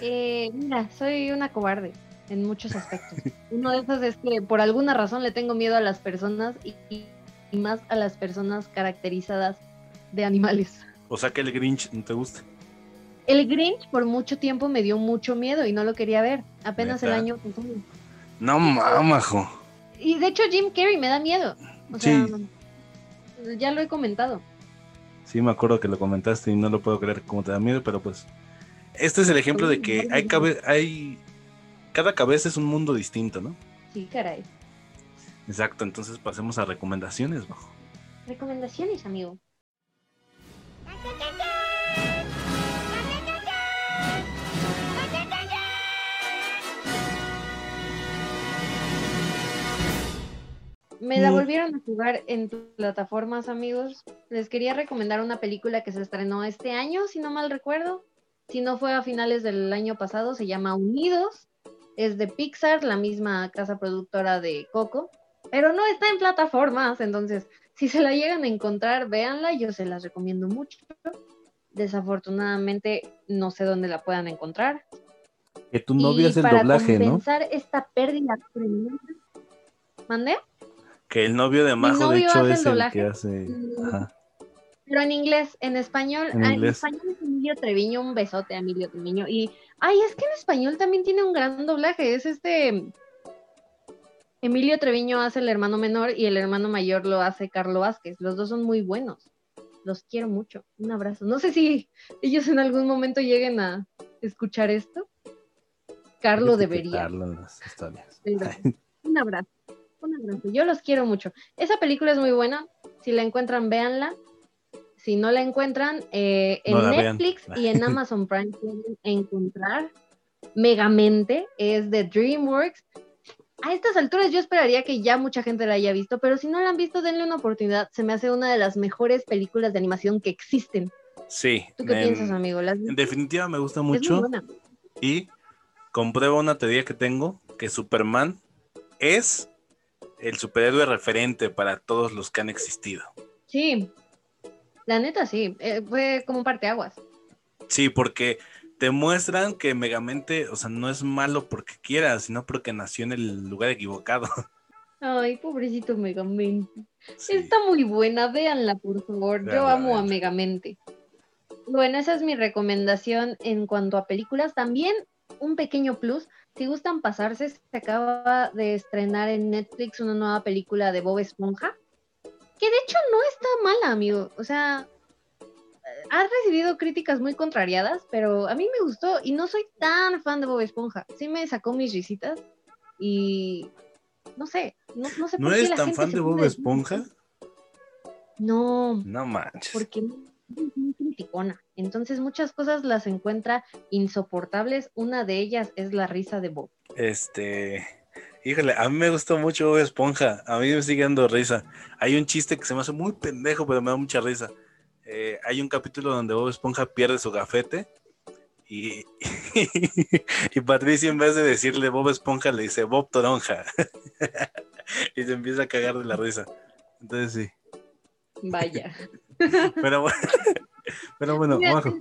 Eh, mira, soy una cobarde en muchos aspectos. Uno de esos es que por alguna razón le tengo miedo a las personas y, más a las personas caracterizadas de animales. O sea que el Grinch no te gusta. El Grinch por mucho tiempo me dio mucho miedo y no lo quería ver. Apenas el año pasado. No mames, Majo. Y de hecho Jim Carrey me da miedo. O sea, ya lo he comentado. Sí, me acuerdo que lo comentaste y no lo puedo creer cómo te da miedo, pero pues. Este es el ejemplo de que hay, cabe- hay cada cabeza es un mundo distinto, ¿no? Sí, caray. Exacto, entonces pasemos a recomendaciones, Majo. Recomendaciones, amigo. Me la Mm. volvieron a jugar en plataformas, amigos. Les quería recomendar una película que se estrenó este año, si no mal recuerdo. Si no fue a finales del año pasado, se llama Unidos. Es de Pixar, la misma casa productora de Coco. Pero no está en plataformas, entonces si se la llegan a encontrar, véanla, yo se las recomiendo mucho. Desafortunadamente no sé dónde la puedan encontrar. Que tu novio y es el para doblaje, ¿no? compensar esta pérdida tremenda. ¿Mandé? Que el novio de Majo, de hecho, el es el doblaje. que hace. Ajá. Pero en inglés, en español, En ah, en, inglés. español es Emilio Treviño, un besote a Emilio Treviño. Y, ay, es que en español también tiene un gran doblaje, es este... Emilio Treviño hace el hermano menor y el hermano mayor lo hace Carlo Vázquez. Los dos son muy buenos. Los quiero mucho. Un abrazo. No sé si ellos en algún momento lleguen a escuchar esto. Carlo Hay que debería. en las historias. Pero, un abrazo. Un abrazo. Yo los quiero mucho. Esa película es muy buena. Si la encuentran, véanla. Si no la encuentran, eh, en No la vean. Netflix y en Amazon Prime pueden encontrar Megamente. Es de DreamWorks. A estas alturas yo esperaría que ya mucha gente la haya visto, pero si no la han visto, denle una oportunidad. Se me hace una de las mejores películas de animación que existen. Sí. ¿Tú qué en- piensas, amigo? En definitiva me gusta mucho y comprueba una teoría que tengo, que Superman es el superhéroe referente para todos los que han existido. Sí. La neta, sí. Eh, fue como un parteaguas. Sí, porque te muestran que Megamente, o sea, no es malo porque quiera, sino porque nació en el lugar equivocado. Ay, pobrecito Megamente. Sí. Está muy buena, véanla por favor. Yo amo a. Megamente. Bueno, esa es mi recomendación en cuanto a películas. También un pequeño plus, si gustan pasarse, se acaba de estrenar en Netflix una nueva película de Bob Esponja, que de hecho no está mala, amigo. O sea, eh, ha recibido críticas muy contrariadas, pero a mí me gustó y no soy tan fan de Bob Esponja. Sí me sacó mis risitas y no sé, no, no sé ¿No por qué eres la tan gente fan de Bob Esponja? No, No manches. porque es muy criticona. Entonces muchas cosas las encuentra insoportables. Una de ellas es la risa de Bob. Este, híjole, a mí me gustó mucho Bob Esponja, a mí me sigue dando risa. Hay un chiste que se me hace muy pendejo, pero me da mucha risa. Eh, hay un capítulo donde Bob Esponja pierde su gafete y, y Patricia en vez de decirle Bob Esponja le dice Bob Toronja y se empieza a cagar de la risa. Entonces sí, Vaya. pero, bueno- pero bueno, Majo,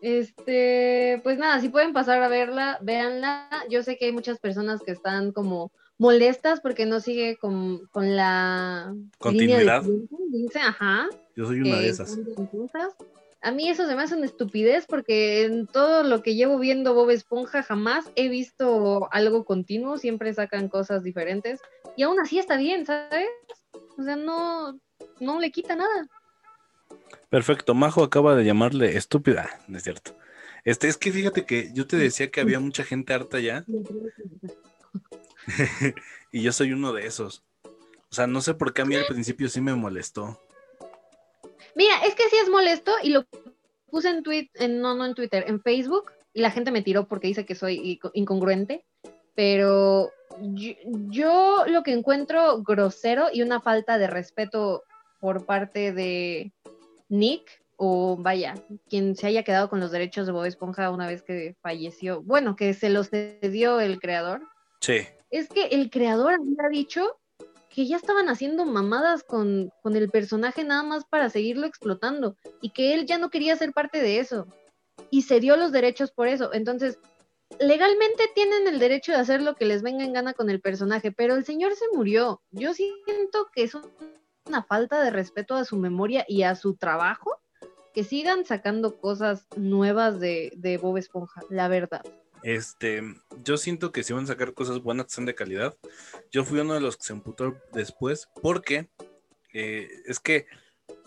Este, pues nada, si pueden pasar a verla, véanla. Yo sé que hay muchas personas que están como molestas porque no sigue con, con la Continuidad. dice, ajá. Yo soy una de esas. A mí eso se me hace una estupidez porque en todo lo que llevo viendo Bob Esponja jamás he visto algo continuo, siempre sacan cosas diferentes y aún así está bien, ¿sabes? O sea, no, no le quita nada. Perfecto, Majo acaba de llamarle estúpida, no es cierto. Este, es que fíjate que yo te decía que había mucha gente harta ya y yo soy uno de esos. O sea, no sé por qué a mí al principio sí me molestó. Mira, es que sí es molesto y lo puse en tweet, en, no, no en Twitter, en Facebook y la gente me tiró porque dice que soy inco- incongruente, pero yo, yo lo que encuentro grosero y una falta de respeto por parte de Nick o vaya, quien se haya quedado con los derechos de Bob Esponja una vez que falleció, bueno, que se los cedió el creador, Sí, es que el creador había dicho que ya estaban haciendo mamadas con, con el personaje nada más para seguirlo explotando y que él ya no quería ser parte de eso y se dio los derechos por eso. Entonces, legalmente tienen el derecho de hacer lo que les venga en gana con el personaje, pero el señor se murió. Yo siento que es una falta de respeto a su memoria y a su trabajo que sigan sacando cosas nuevas de, de Bob Esponja, la verdad. este, yo siento que si van a sacar cosas buenas que sean de calidad. Yo fui uno de los que se emputó después porque eh, es que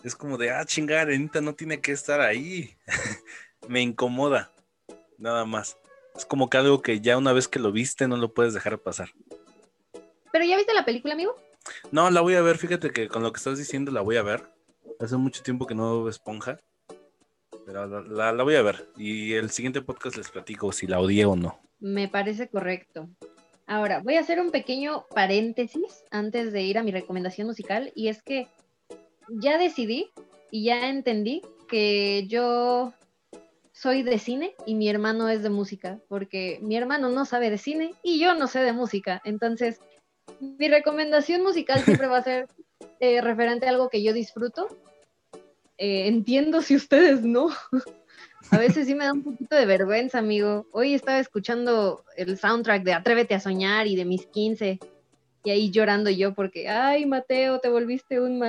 es como de, ah, chingar, Anita no tiene que estar ahí. me incomoda, nada más. Es como que algo que ya una vez que lo viste no lo puedes dejar pasar. ¿Pero ya viste la película, amigo? No, la voy a ver, fíjate que con lo que estás diciendo la voy a ver. Hace mucho tiempo que no veo esponja. Pero la, la- la voy a ver. Y el siguiente podcast les platico si la odié o no. Me parece correcto. Ahora, voy a hacer un pequeño paréntesis antes de ir a mi recomendación musical y es que ya decidí y ya entendí que yo soy de cine y mi hermano es de música, porque mi hermano no sabe de cine y yo no sé de música. Entonces, mi recomendación musical siempre va a ser eh, referente a algo que yo disfruto. Eh, entiendo si ustedes no. A veces sí me da un poquito de vergüenza, amigo. Hoy estaba escuchando el soundtrack de Atrévete a soñar y de mis 15. Y ahí llorando yo porque, ay, Mateo, te volviste un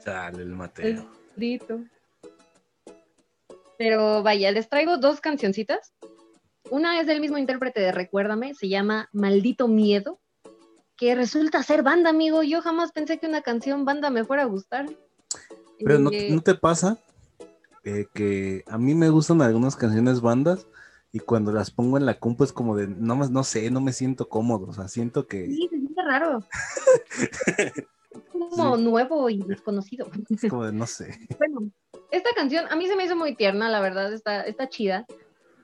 Sale el Mateo. maldito. Pero vaya, les traigo dos cancioncitas. Una es del mismo intérprete de Recuérdame, se llama Maldito Miedo, que resulta ser banda, amigo. Yo jamás pensé que una canción banda me fuera a gustar. Pero ¿no, Eh, ¿no te pasa eh, que a mí me gustan algunas canciones bandas y cuando las pongo en la compu es como de, no, más no sé, no me siento cómodo. O sea, siento que Sí, se siente raro. como nuevo y desconocido. es como de, no sé. Bueno, esta canción a mí se me hizo muy tierna, la verdad, está, está chida.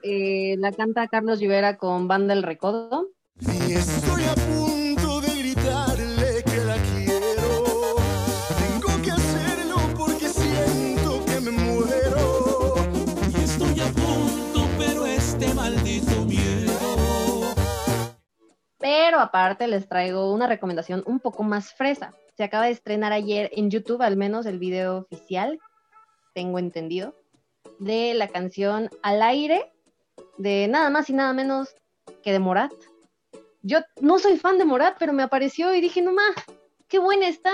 Eh, la canta Carlos Rivera con Banda El Recodo. Y estoy a Pero aparte les traigo una recomendación un poco más fresa. Se acaba de estrenar ayer en YouTube, al menos el video oficial, tengo entendido, de la canción Al aire de nada más y nada menos que de Morat. Yo no soy fan de Morat, pero me apareció y dije, no más, qué buena está.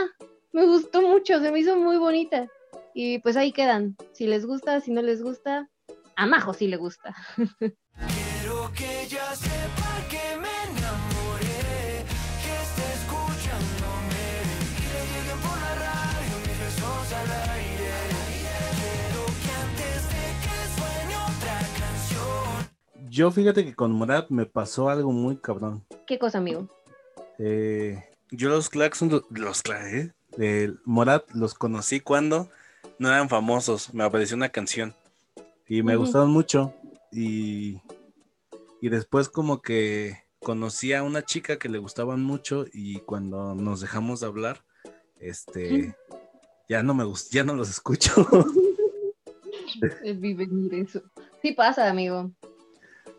Me gustó mucho, se me hizo muy bonita. Y pues ahí quedan. Si les gusta, si no les gusta, a Majo sí le gusta. Quiero que ella sepa Yo fíjate que con Morat me pasó algo muy cabrón. ¿Qué cosa, amigo? Eh, yo los Claxon, los Cla- ¿eh? Morat los conocí cuando no eran famosos. Me apareció una canción y me gustaron mucho. Y, y después, como que conocí a una chica que le gustaban mucho. Y cuando nos dejamos de hablar, este ya no me gust- ya no los escucho. Es vi venir eso. Sí pasa, amigo.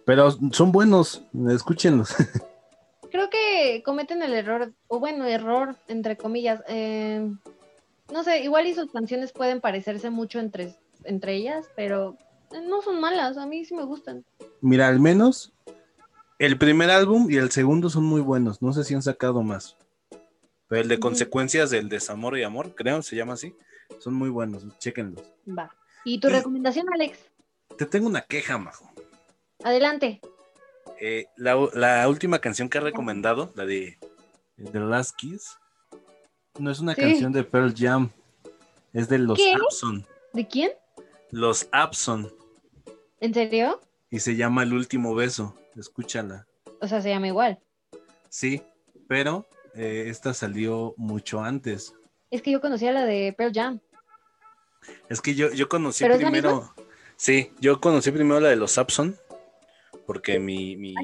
Pero son buenos, escúchenlos. Creo que cometen el error, o bueno, error, entre comillas. eh, no sé, igual y sus canciones pueden parecerse mucho entre, entre ellas, pero no son malas, a mí sí me gustan. Mira, al menos el primer álbum y el segundo son muy buenos. No sé si han sacado más. Pero el de consecuencias del desamor y amor, creo, se llama así. Son muy buenos, chéquenlos. Va. ¿Y tu recomendación, Alex? Te tengo una queja, Majo. Adelante. Eh, la, la última canción que he recomendado, la de The Last Kiss, no es una Sí. canción de Pearl Jam, es de los ¿Qué? Abson. ¿De quién? Los Abson. ¿En serio? Y se llama El último beso. Escúchala. O sea, se llama igual. Sí, pero eh, esta salió mucho antes. Es que yo conocía la de Pearl Jam. Es que yo, yo conocí ¿Pero es la primero. Sí, yo conocí primero la de los Abson, porque mi, mi,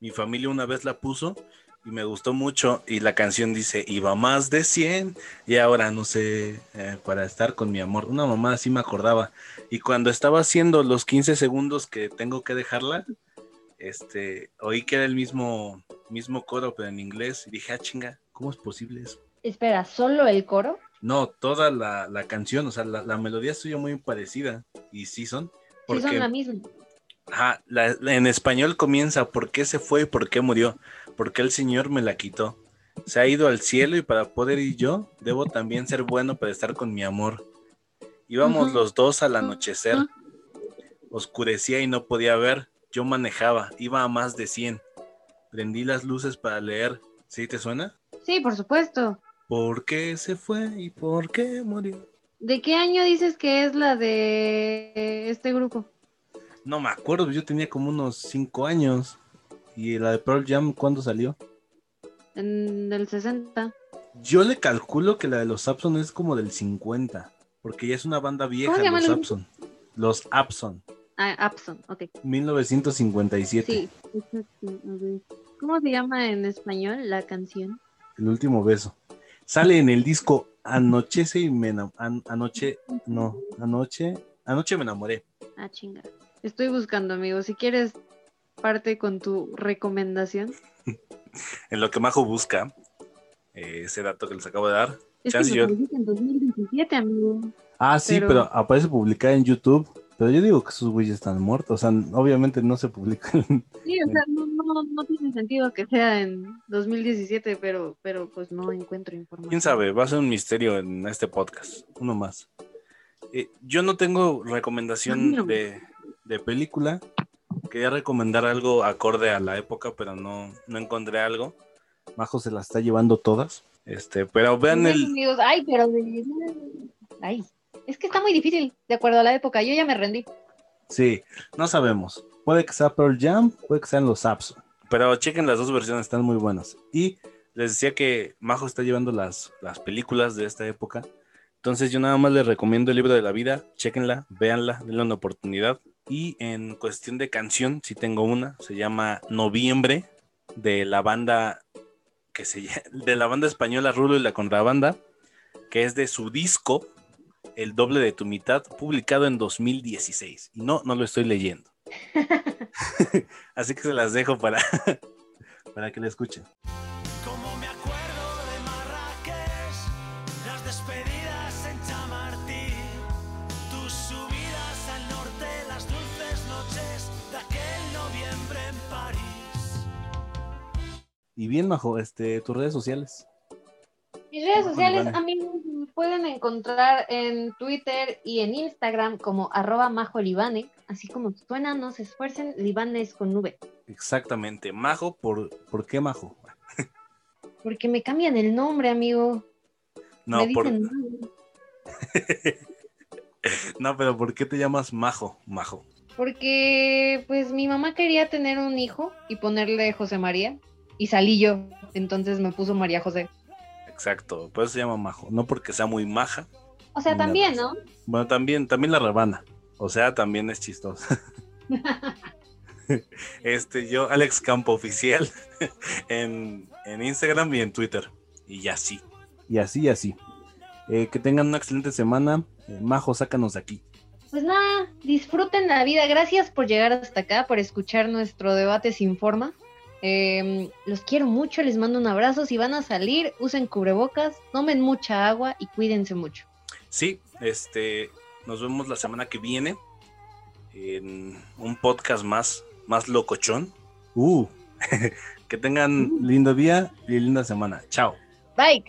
mi familia una vez la puso y me gustó mucho. Y la canción dice: Iba más de 100 y ahora no sé, eh, para estar con mi amor. Una mamá así me acordaba. Y cuando estaba haciendo los 15 segundos que tengo que dejarla, este, oí que era el mismo, mismo coro, pero en inglés. Y dije: Ah, chinga, ¿cómo es posible eso? Espera, ¿solo el coro? No, toda la, la canción, o sea, la, la melodía suya muy parecida. Y sí son. Sí, Porque, son la misma. Ajá, la- en español comienza ¿por qué se fue y por qué murió? Porque el Señor me la quitó. Se ha ido al cielo y para poder ir yo, debo también ser bueno para estar con mi amor. Íbamos los dos al anochecer. Oscurecía y no podía ver. Yo manejaba, iba a más de 100. Prendí las luces para leer. ¿Sí te suena? Sí, por supuesto. ¿Por qué se fue y por qué murió? ¿De qué año dices que es la de este grupo? No me acuerdo, yo tenía como unos 5 años. ¿Y la de Pearl Jam cuándo salió? En el 60. Yo le calculo que la de los Abson es como del 50, porque ya es una banda vieja, llama los Abson. Los Abson, Ah, Abson, ok. 1957, Sí. ¿Cómo se llama en español la canción? el último beso. Sale en el disco Anochece y me an- anoche, no, anoche, anoche me enamoré. Ah, chinga. Estoy buscando, amigo. Si quieres, parte con tu recomendación. En lo que Majo busca, eh, ese dato que les acabo de dar. Es Chance que yo- en 2017, amigo. Ah, sí, Pero- pero... aparece publicada en YouTube. Pero yo digo que esos güeyes están muertos. O sea, obviamente no se publican. Sí, o sea, no, no, no tiene sentido que sea en 2017, pero, pero pues no encuentro información. ¿Quién sabe? Va a ser un misterio en este podcast. Uno más. Eh, yo no tengo recomendación No. de, de película. Quería recomendar algo acorde a la época, pero no, no encontré algo. Majo se las está llevando todas. Este, pero vean el. ay, pero. Ay, es que está muy difícil, de acuerdo a la época. Yo ya me rendí. Sí, no sabemos. Puede que sea Pearl Jam, puede que sean los Apps. Pero chequen las dos versiones, están muy buenas. Y les decía que Majo está llevando las, las películas de esta época. Entonces yo nada más les recomiendo el libro de la vida. Chequenla, véanla, denle una oportunidad. Y en cuestión de canción, si tengo una, se llama Noviembre, de la banda que se de la banda española Rulo y la Contrabanda, que es de su disco El doble de tu mitad, publicado en 2016. Y no, no lo estoy leyendo. Así que se las dejo para, para que la escuchen. Y bien, Majo, este, tus redes sociales. Mis redes Majo sociales, Libane. amigos, me pueden encontrar en Twitter y en Instagram como arroba majolibane, así como suena, no se esfuercen, Libanes con nube, Exactamente. Majo, ¿por, ¿por qué Majo? porque me cambian el nombre, amigo. No, me por, dicen no, pero ¿por qué te llamas Majo? Majo. Porque pues mi mamá quería tener un hijo y ponerle José María y salí yo, entonces me puso María José. Exacto, por eso se llama Majo. No porque sea muy maja. O sea, también. ¿no? Bueno, también, también la rebana. O sea, también es chistoso. Este, yo, Alex Campo Oficial, en, en Instagram y en Twitter. Y ya sí. Y así, y así. Eh, que tengan una excelente semana. Eh, Majo, sácanos de aquí. Pues nada, disfruten la vida. Gracias por llegar hasta acá, por escuchar nuestro debate sin forma. Eh, los quiero mucho, les mando un abrazo. Si van a salir, usen cubrebocas, tomen mucha agua y cuídense mucho. Sí, este, nos vemos la semana que viene. en un podcast más, más locochón. Uh, que tengan lindo día y linda semana. Chao. Bye.